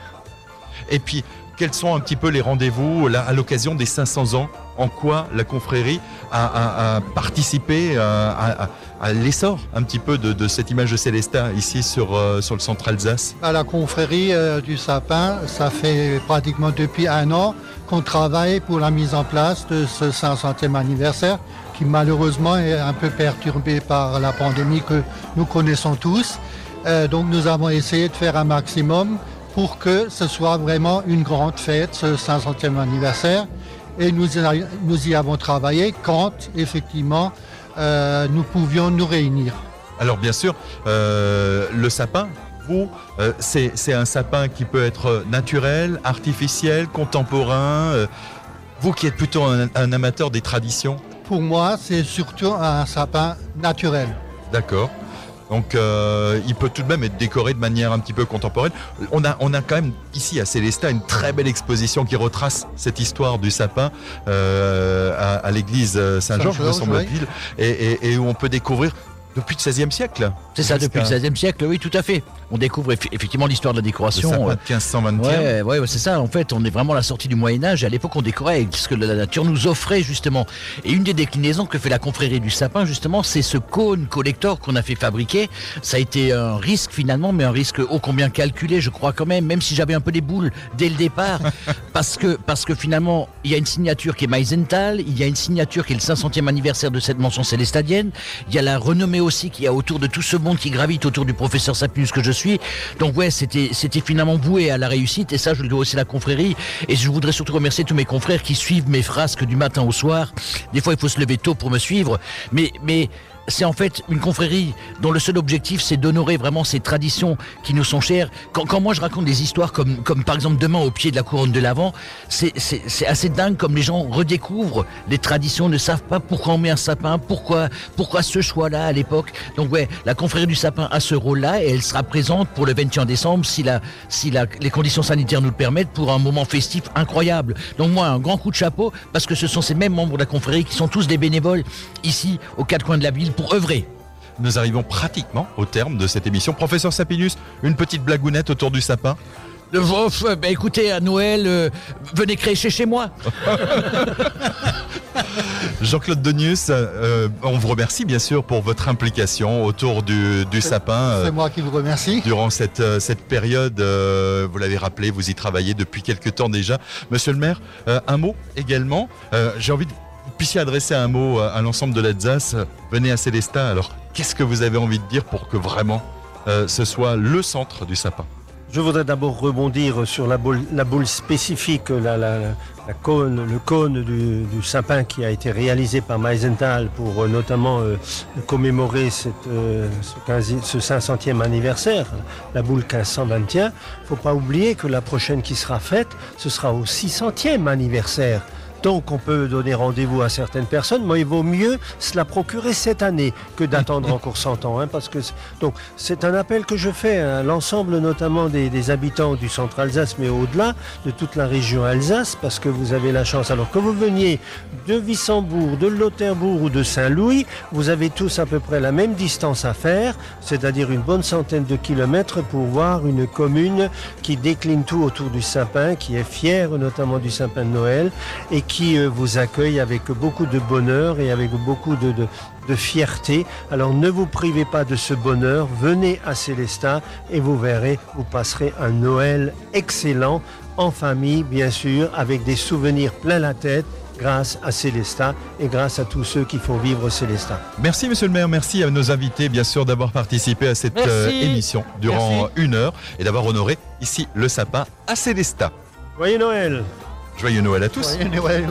Et puis, quels sont un petit peu les rendez-vous à l'occasion des 500 ans? En quoi la confrérie a, a- a participé à, à- l'essor un petit peu de, cette image de Célestin ici sur, euh, sur le centre Alsace À la confrérie euh, du sapin, ça fait pratiquement depuis un an qu'on travaille pour la mise en place de ce 500e anniversaire qui malheureusement est un peu perturbé par la pandémie que nous connaissons tous. Euh, donc nous avons essayé de faire un maximum pour que ce soit vraiment une grande fête, ce 500e anniversaire. Et nous, nous y avons travaillé quand effectivement euh, nous pouvions nous réunir. Alors bien sûr, euh, le sapin, vous, euh, c'est un sapin qui peut être naturel, artificiel, contemporain. vous qui êtes plutôt un, un amateur des traditions, Pour moi, c'est surtout un sapin naturel. d'accord Donc euh, il peut tout de même être décoré de manière un petit peu contemporaine. On a, on a quand même ici à Célestat une très belle exposition qui retrace cette histoire du sapin euh, à, à l'église Saint-Georges, me Saint-Georges, semble-t-il, et, et- et où on peut découvrir depuis le XVIe siècle. C'est ça, depuis le XVIe siècle, oui, tout à fait. On découvre eff- effectivement l'histoire de la Le décoration. sapin euh, de 1521. Ouais, ouais, ouais, c'est ça. En fait, on est vraiment à la sortie du Moyen Âge. Et à l'époque, on décorait avec ce que la nature nous offrait justement. Et une des déclinaisons que fait la confrérie du sapin, justement, c'est ce cône collector qu'on a fait fabriquer. Ça a été un risque finalement, mais un risque ô combien calculé, je crois quand même. Même si j'avais un peu des boules dès le départ, parce que parce que finalement, il y a une signature qui est Meisenthal, il y a une signature qui est le 500e anniversaire de cette mention célestadienne. Il y a la renommée aussi qu'il y a autour de tout ce monde qui gravite autour du professeur Sapinus que je suis. Donc ouais, c'était finalement voué à la réussite et ça je le dois aussi à la confrérie et je voudrais surtout remercier tous mes confrères qui suivent mes frasques du matin au soir. Des fois il faut se lever tôt pour me suivre, mais c'est en fait une confrérie dont le seul objectif c'est d'honorer vraiment ces traditions qui nous sont chères. Quand, moi je raconte des histoires comme, comme par exemple demain au pied de la couronne de l'Avent, c'est assez dingue comme les gens redécouvrent les traditions, ne savent pas pourquoi on met un sapin, pourquoi, pourquoi ce choix-là à l'époque. Donc ouais, la confrérie du sapin a ce rôle-là et elle sera présente pour le 21 décembre si, la, si la, les conditions sanitaires nous le permettent pour un moment festif incroyable. Donc moi un grand coup de chapeau parce que ce sont ces mêmes membres de la confrérie qui sont tous des bénévoles ici aux quatre coins de la ville pour œuvrer. Nous arrivons pratiquement au terme de cette émission. Professeur Sapinus, une petite blagounette autour du sapin. Le Vof, euh, bah, écoutez, à Noël, euh, venez crécher chez moi. Jean-Claude Denius, euh, on vous remercie bien sûr pour votre implication autour du, du sapin. euh, C'est moi qui vous remercie. Durant cette, euh, cette période, euh, vous l'avez rappelé, vous y travaillez depuis quelques temps déjà. Monsieur le maire, euh, un mot également. Euh, J'ai envie de puissiez adresser un mot à, à l'ensemble de l'Alsace. Venez à Célestat. Alors, qu'est-ce que vous avez envie de dire pour que vraiment euh, ce soit le centre du sapin? Je voudrais d'abord rebondir sur la boule, spécifique, le cône du, sapin qui a été réalisé par Meisenthal pour euh, notamment euh, commémorer euh, ce, 15 ce 500e anniversaire, la boule 1521. Il ne faut pas oublier que la prochaine qui sera faite, ce sera au 600e anniversaire. Donc on peut donner rendez-vous à certaines personnes, mais il vaut mieux se la procurer cette année que d'attendre encore 100 ans. hein, parce que c'est- donc c'est un appel que je fais à l'ensemble notamment des, des habitants du centre Alsace, mais au-delà de toute la région Alsace, parce que vous avez la chance. Alors que vous veniez de Wissembourg, de Lauterbourg ou de Saint-Louis, vous avez tous à peu près la même distance à faire, c'est-à-dire une bonne centaine de kilomètres pour voir une commune qui décline tout autour du sapin, qui est fière notamment du sapin de Noël et qui euh, vous accueille avec beaucoup de bonheur et avec beaucoup de, de- de fierté. Alors ne vous privez pas de ce bonheur, venez à Célestat et vous verrez, vous passerez un Noël excellent en famille, bien sûr, avec des souvenirs plein la tête grâce à Célestat et grâce à tous ceux qui font vivre Célestat. Merci Monsieur le maire, merci à nos invités bien sûr d'avoir participé à cette euh, émission durant Merci. une heure et d'avoir honoré ici le sapin à Célestat. Joyeux Noël Joyeux Noël à tous. Joyeux Noël.